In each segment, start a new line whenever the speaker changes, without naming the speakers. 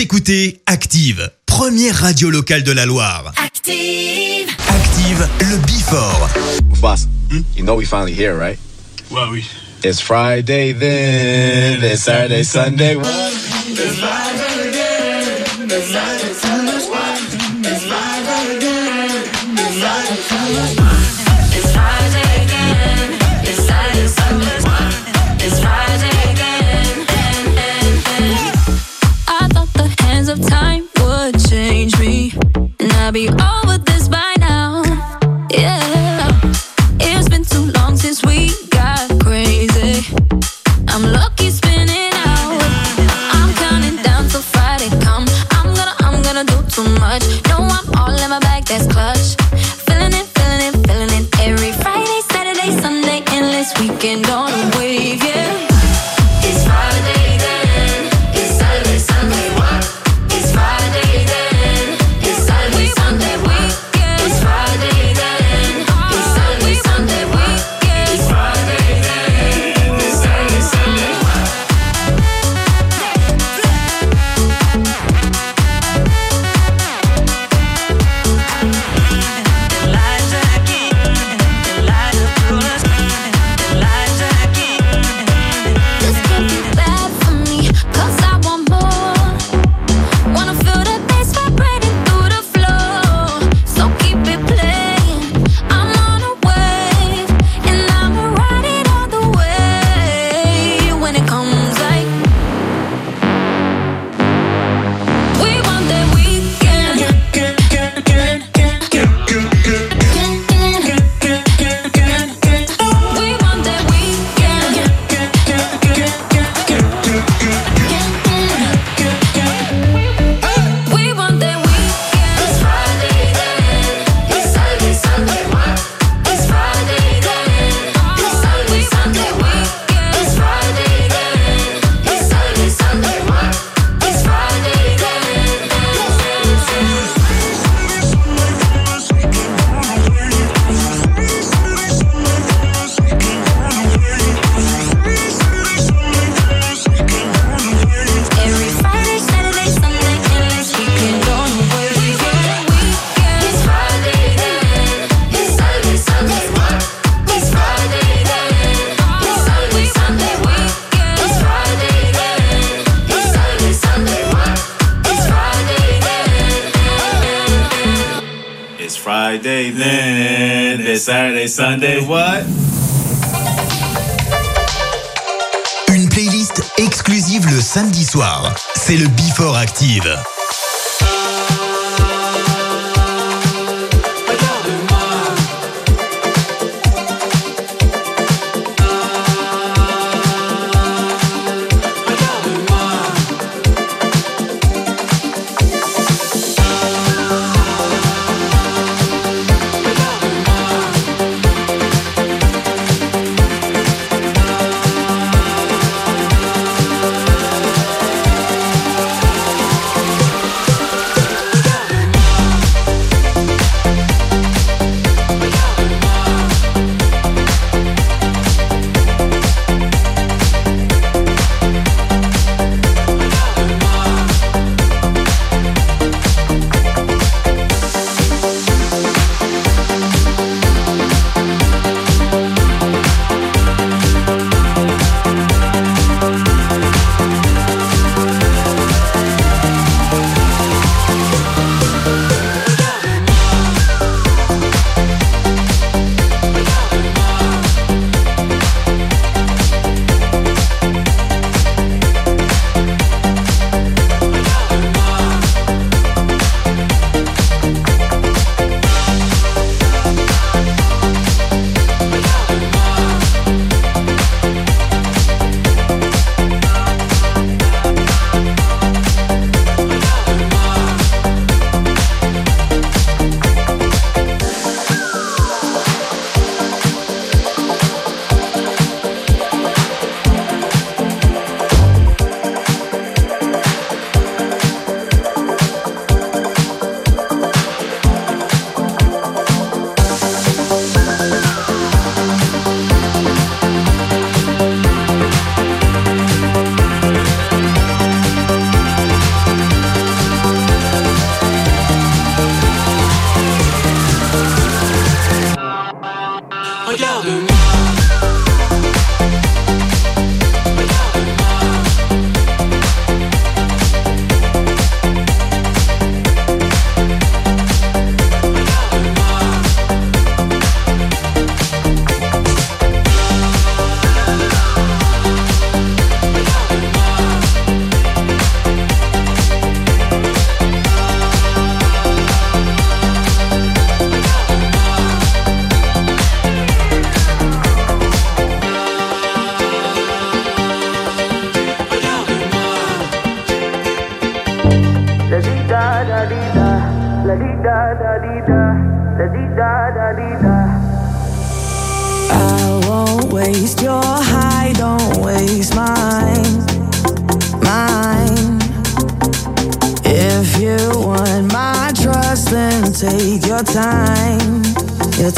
Écoutez Active, première radio locale de la Loire.
Active
Active, le Bifort.
Boss, you know we finally here, right?
Ouais, oui.
It's Friday then, it's Saturday, Sunday. It's again, it's
I'll be all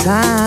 time.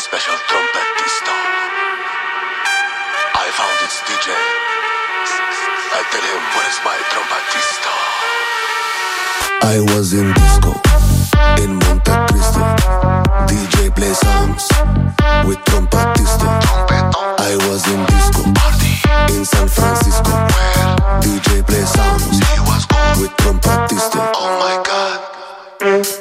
For a
very special trumpetista. I found its DJ. I tell him, where is my trumpetista? I was in disco in Monte Cristo. DJ play songs with trumpetista. I was in disco in San Francisco. DJ play songs with trumpetista. Oh my god.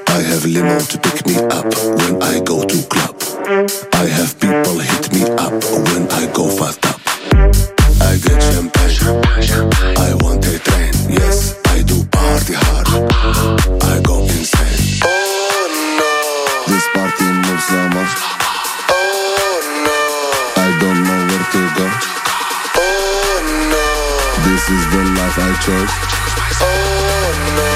I have limo to pick me up when I go to club. I have people hit me up when I go fast up. I get champagne. I want a train. Yes, I do party hard. I go insane. Oh no. This party moves so much. Oh no. I don't know where to go. Oh no. This is the life I chose. Oh no.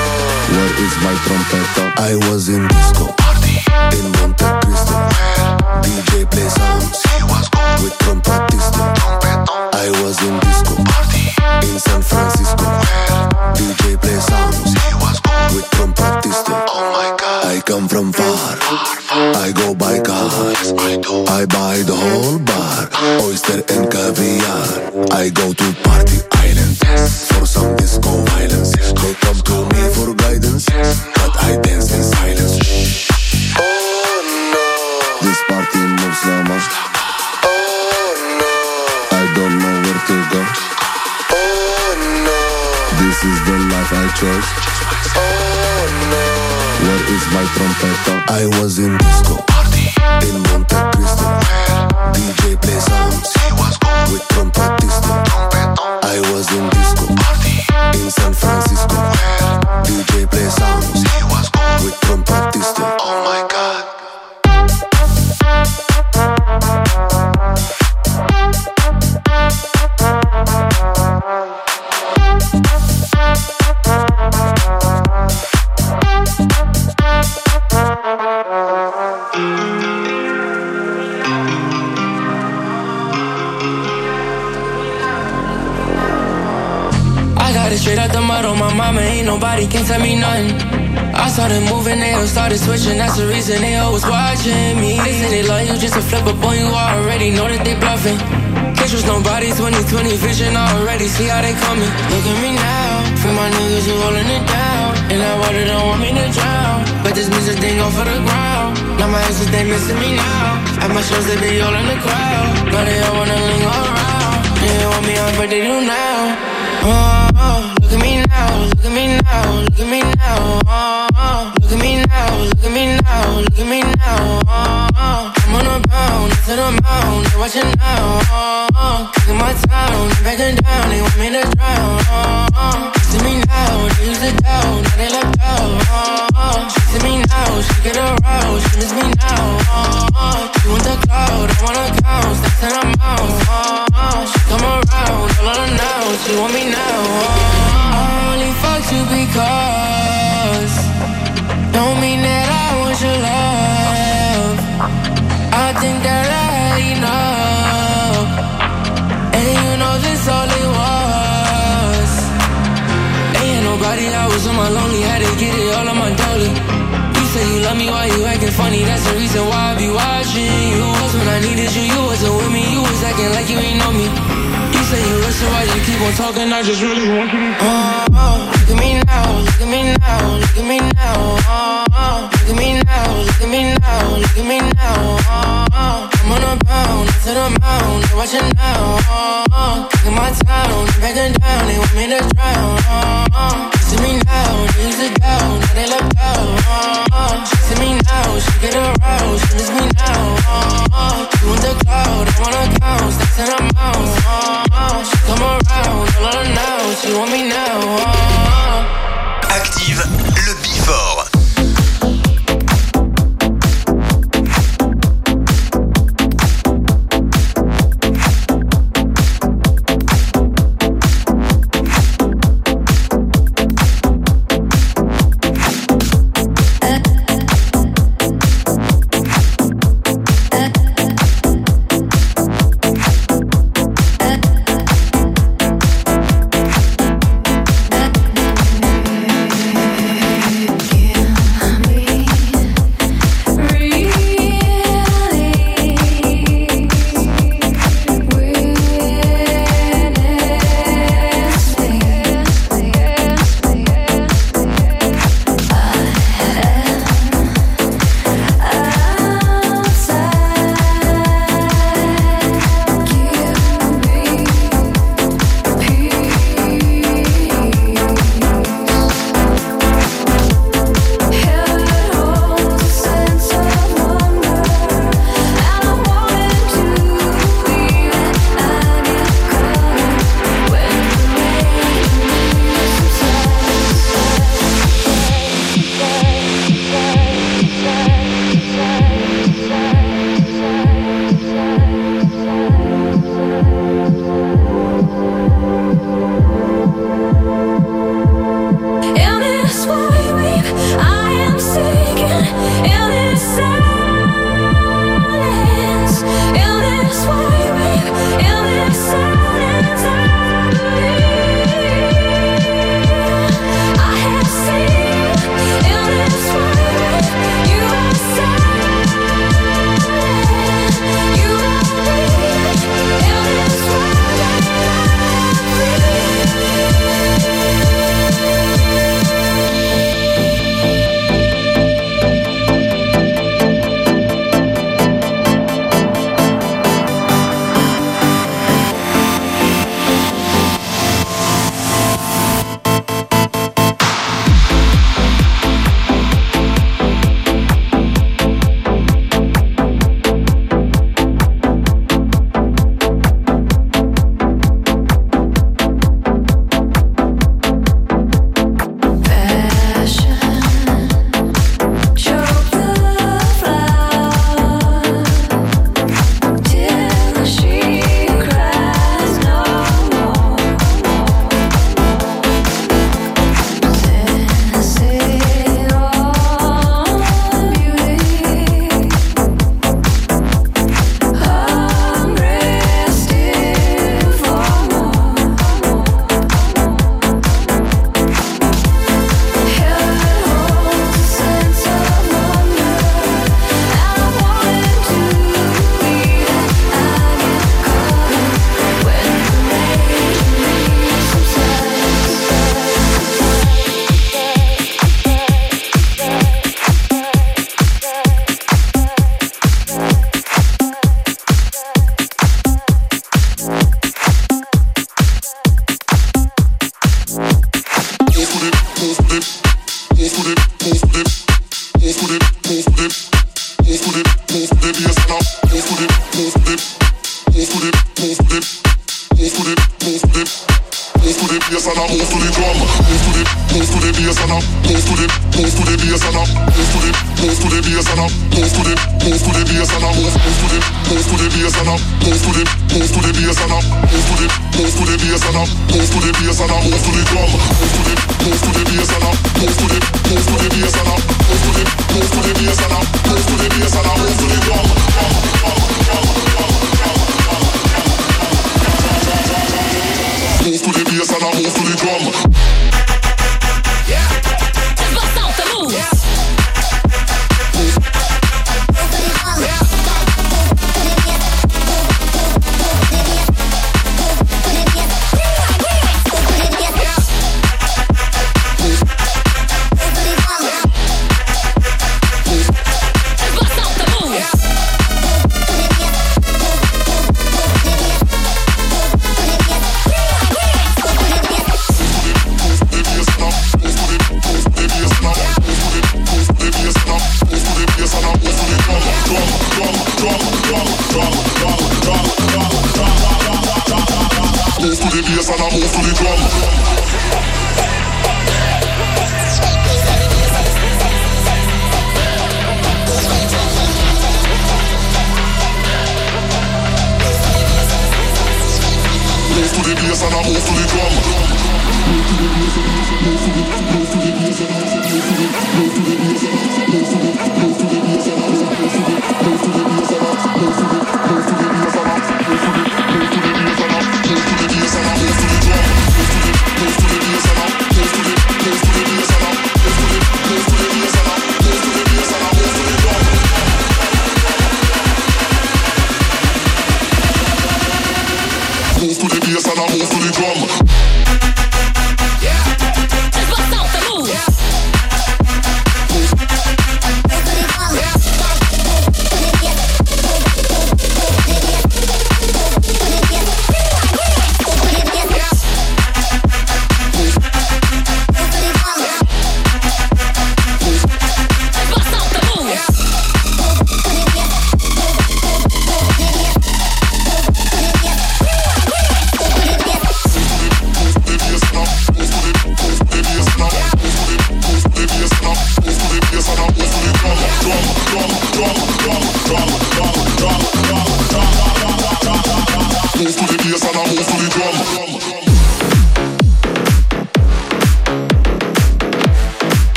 Where is my trumpet? I was in disco party in Monte. DJ play songs with trumpetista. I was in disco in San Francisco. DJ play songs with trumpetista. Oh my god. I come from far. I go by cars. I buy the whole bar, oyster and caviar. I go to party island for some disco violence. Come to me for guidance, but I dance in silence. Moves. Oh no, I don't know where to go. Oh no, this is the life I chose. Oh no, where is my trumpet? I was in disco in Monte Cristo. DJ play songs with trumpetista. I was in disco party in San Francisco. DJ play songs with trumpetista. Oh my god.
I got it straight out the mud on my mama, ain't nobody can tell me nothing. I started moving, they all started switching, that's the reason they always watching me. They say they love you just to flip up on you, already know that they bluffing. Can't trust nobody, 2020 vision, already see how they coming. Look at me now, for my niggas who holding it down. And that water don't want me to drown. But this music thing go for the ground. Now my exes, they missing me now. At my shows, they be all in the crowd. Now they all wanna linger around. They want me on, but they do now. Oh, oh, look at me now, look at me now, look at me now. Oh, oh, look at me now, look at me now, look at me now. Oh, oh, I'm on a bound, to the mound, they watching. Oh, oh, my town, they backing down, they want me to drown. Oh, oh, me now, down, now they out. Oh, oh, me now, she get aroused, she me now. Oh, oh, she want wanna her. Oh, oh, she come around, all them now, she want me now. Oh, I only fuck you because don't mean that I want your love. I think that I had enough, and you know this all it was. Ain't nobody, I was on my lonely, had to get it all on my dolly. You say you love me, why you acting funny? That's the reason why I be watching you. Was when I needed you, you wasn't with me, you was acting like you ain't know me. You say you listen, why you keep on talking? I just really want you to. Oh, oh, look at me now, look at me now, look at me now. Oh, oh, look at me now, look at me now, look at me now. Oh, oh, I'm on a bound, to the mound, they watching now. Oh, oh, kicking my town, they backing down, they want me to drown. Oh, oh, see me now, they use it down, now they left out. Oh, oh, see me now, she get aroused, she miss me now. Oh, oh, she want the cloud, I wanna count, stacks in mouth. Oh, oh,
Active le Before.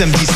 Samedis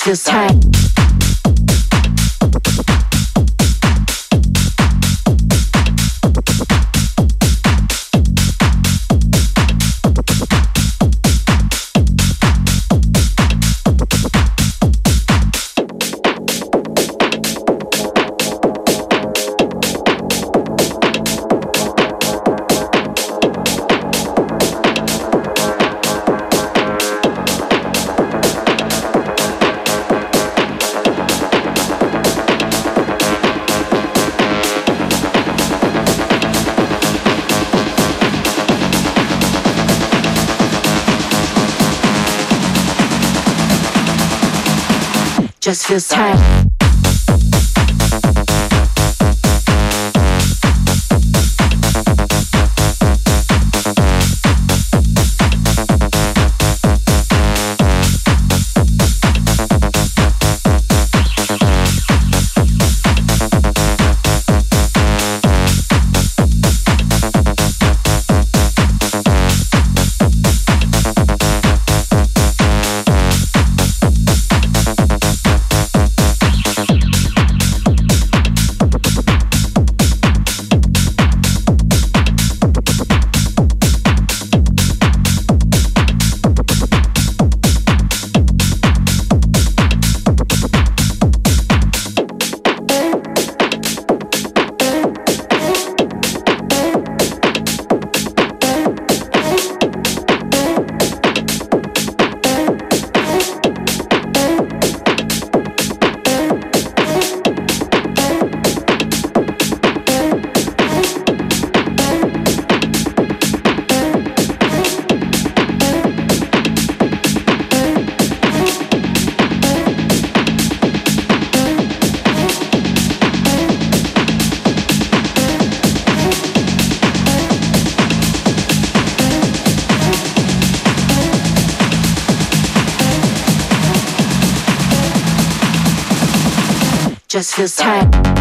just
tight. Just feels just feels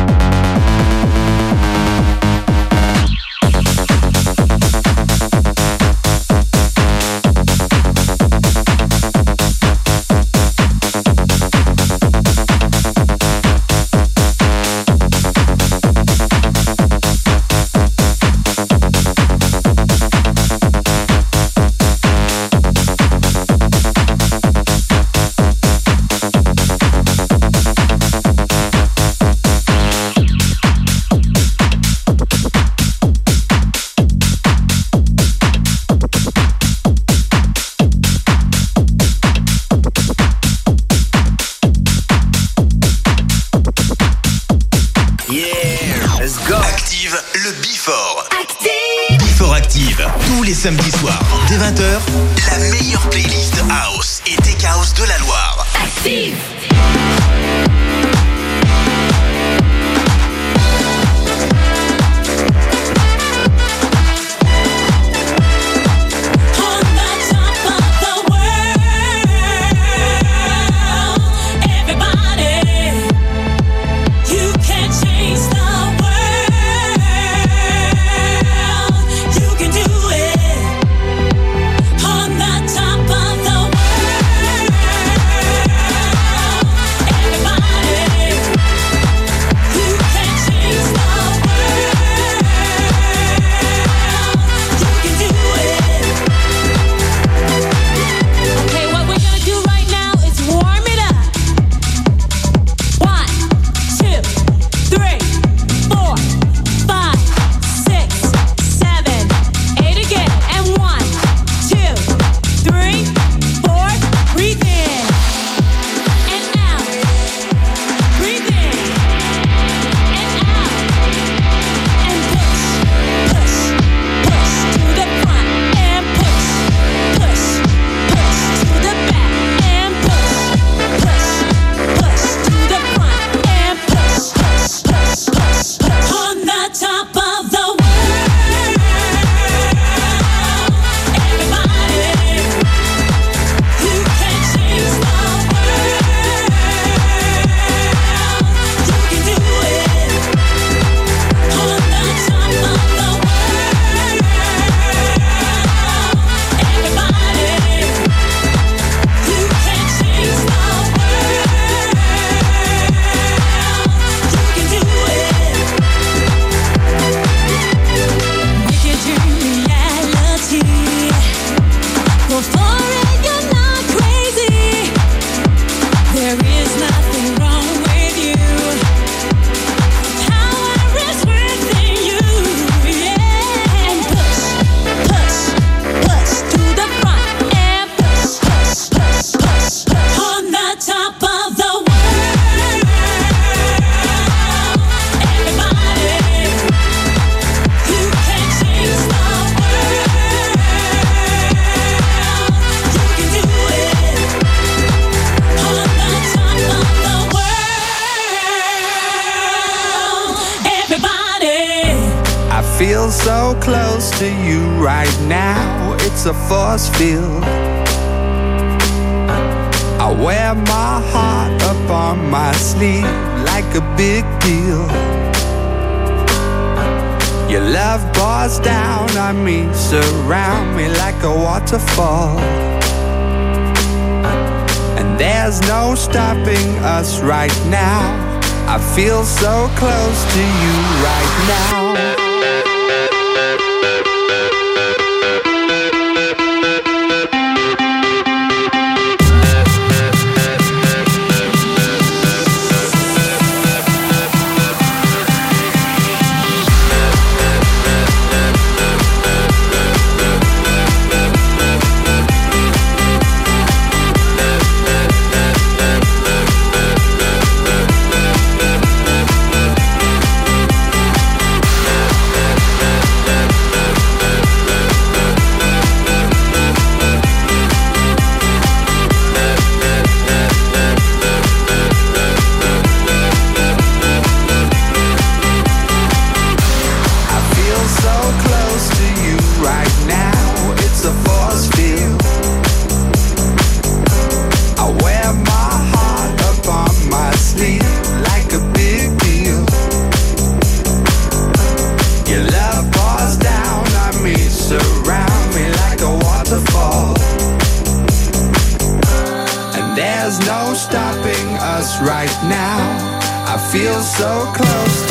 feel so close.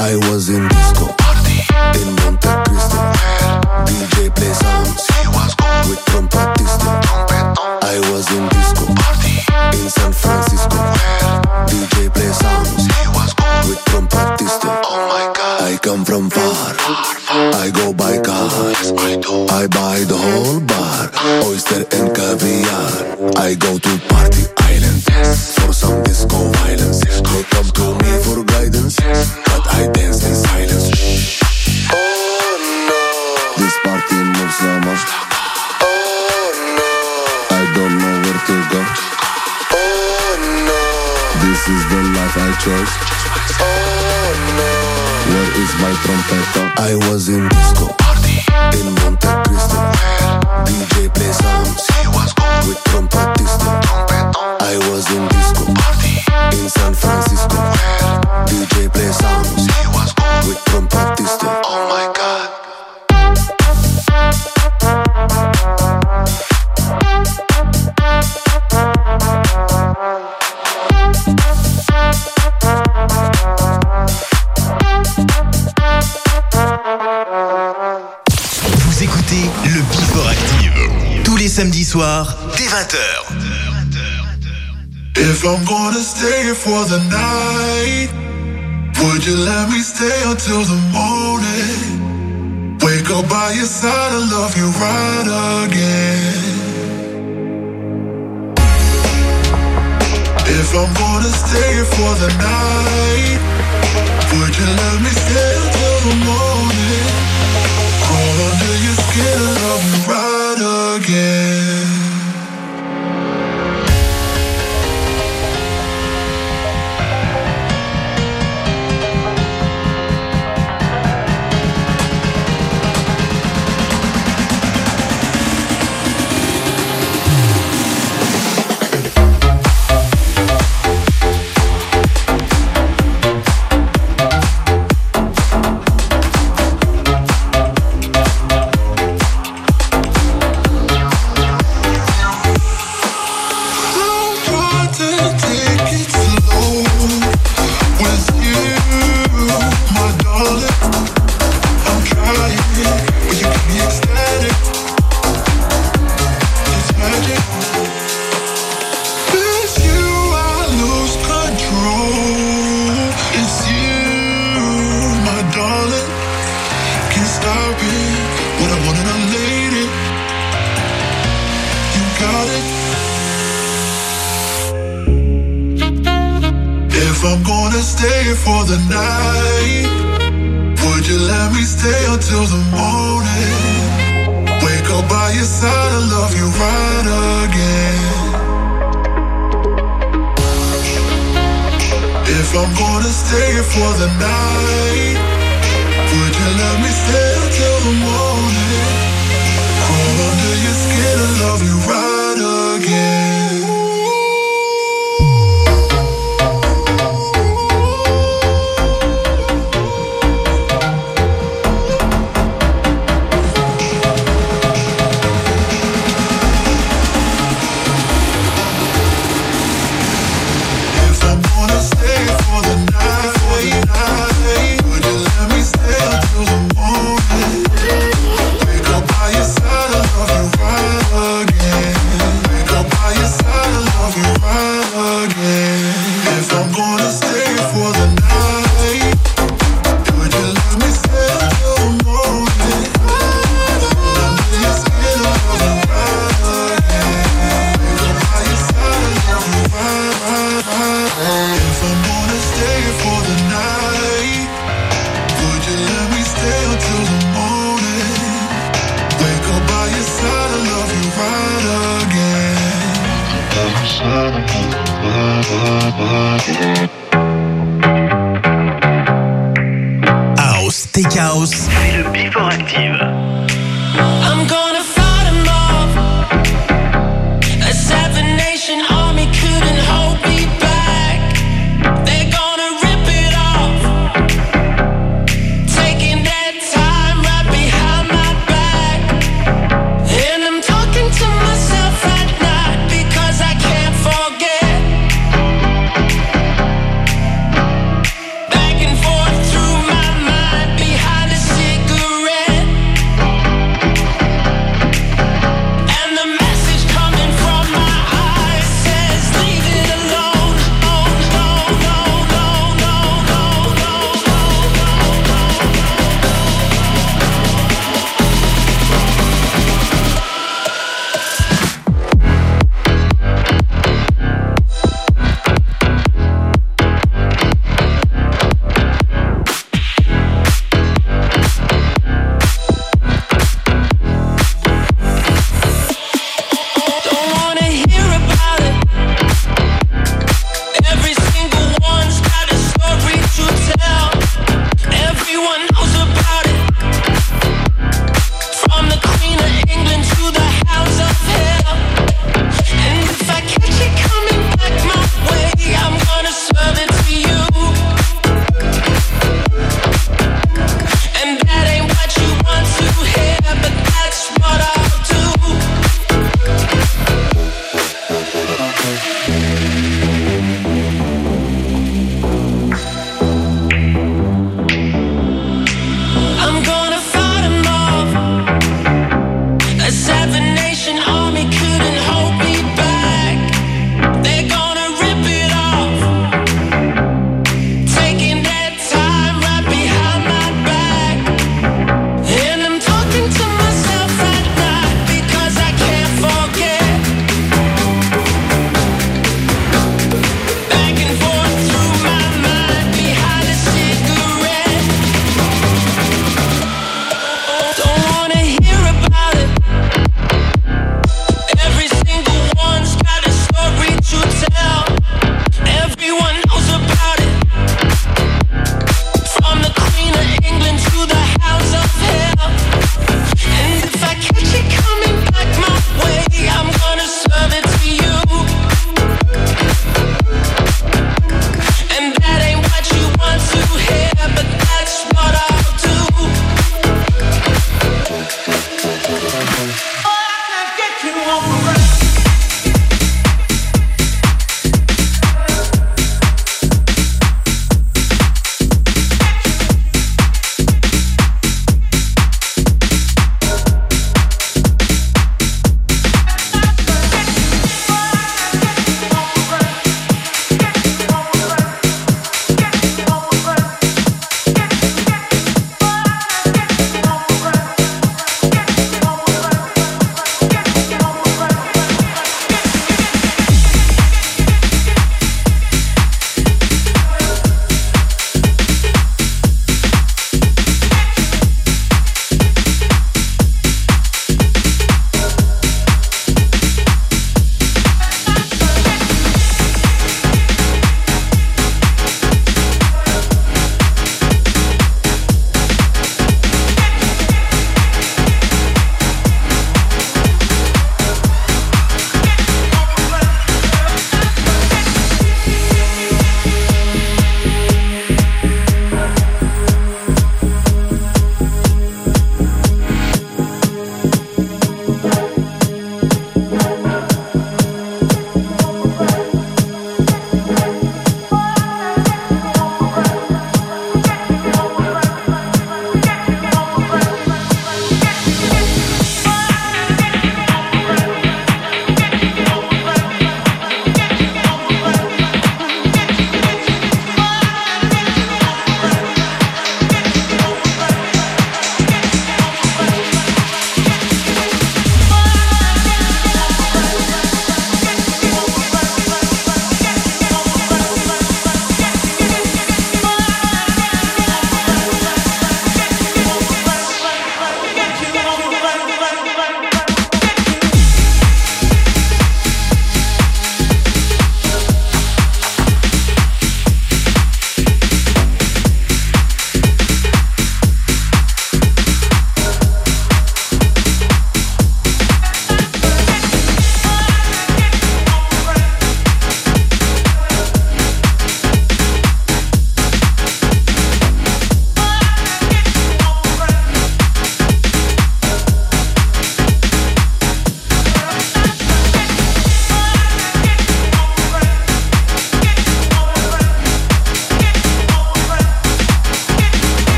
I
was
in disco party in Monte Cristo. Hell. DJ play sounds. He was cool, with trompetista. Trompetón. I was in disco party in San Francisco. where DJ play sounds. He was cool, with trompetista. Oh my God. I come from far. far, far. I go by car. Yes, I. I buy the whole bar, oyster and caviar. I go to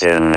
can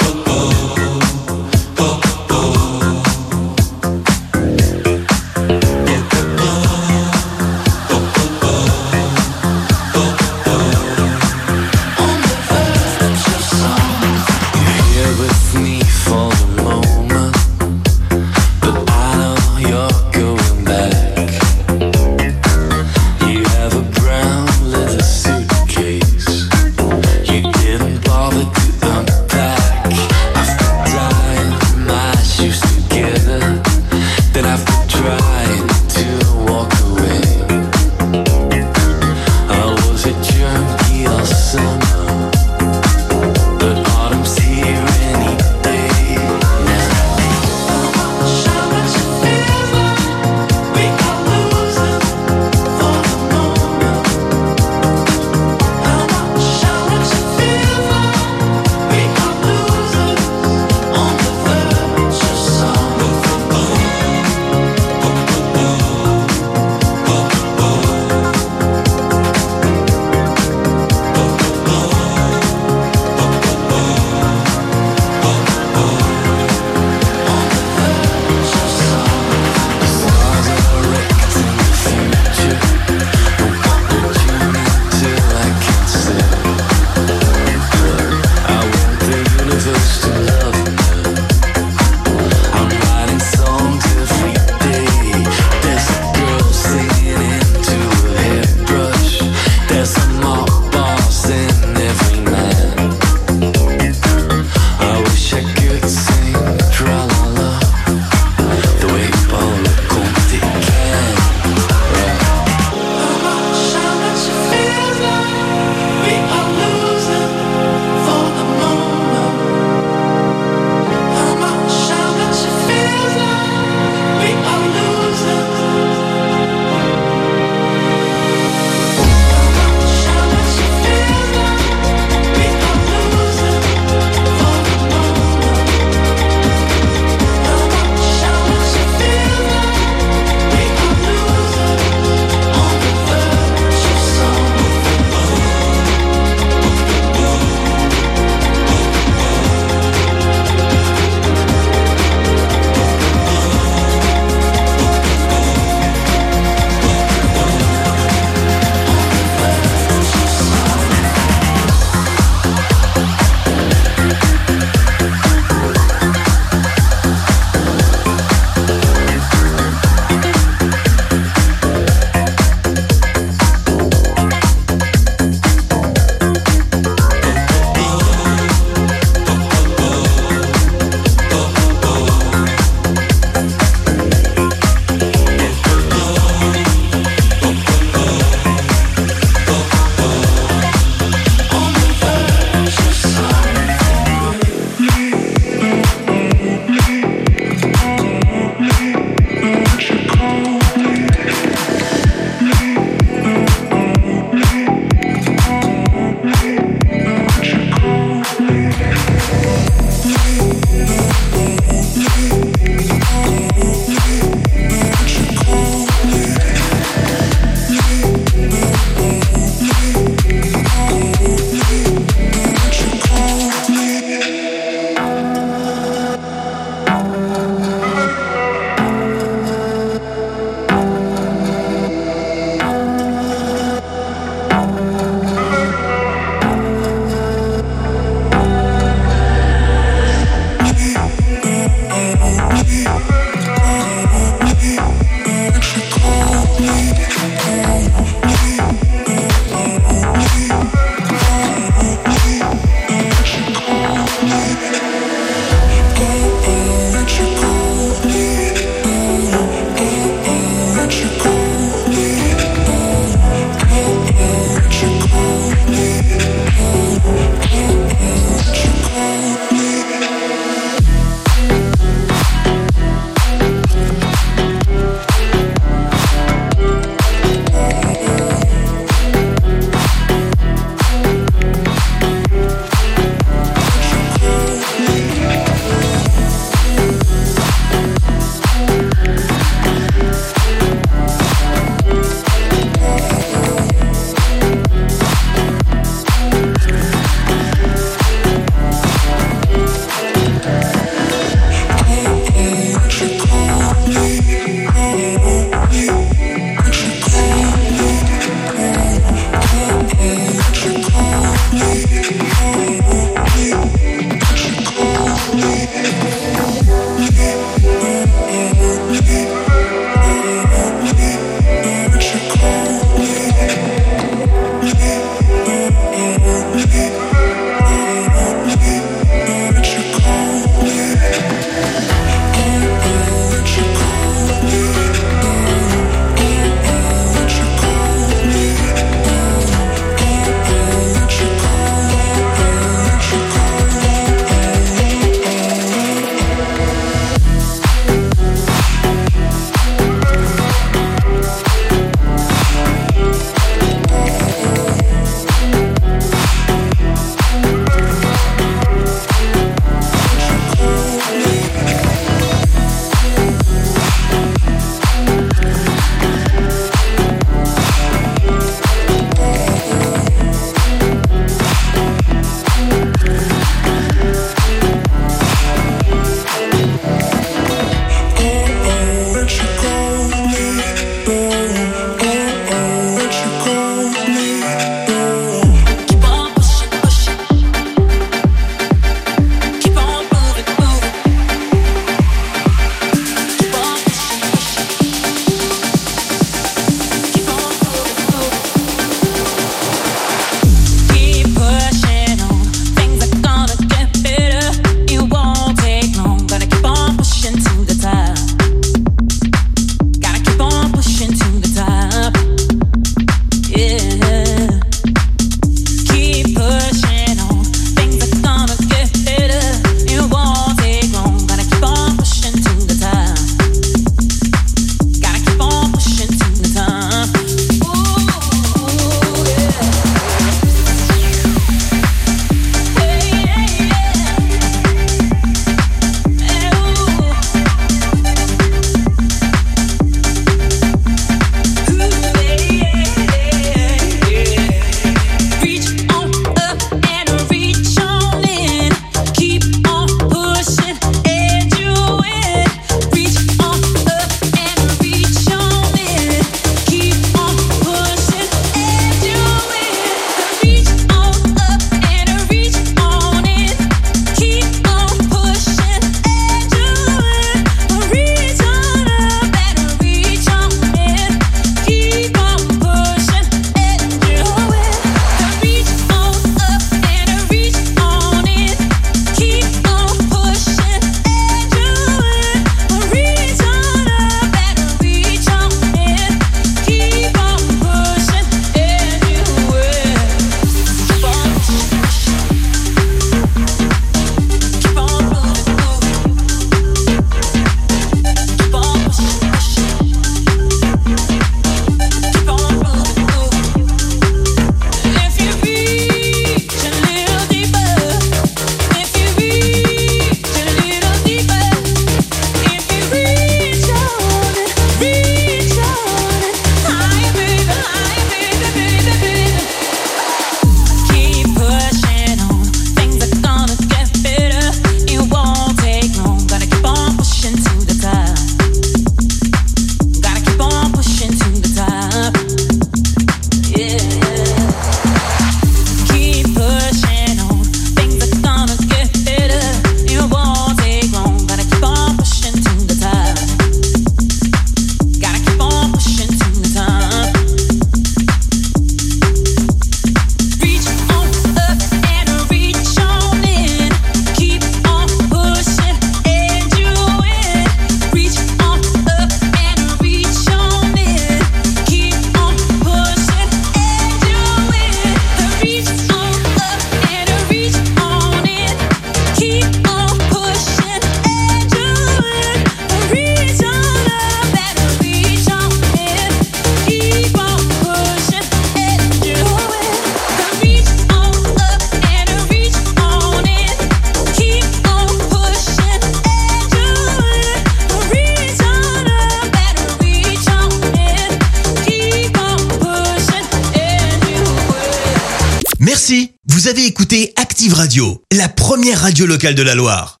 de la Loire.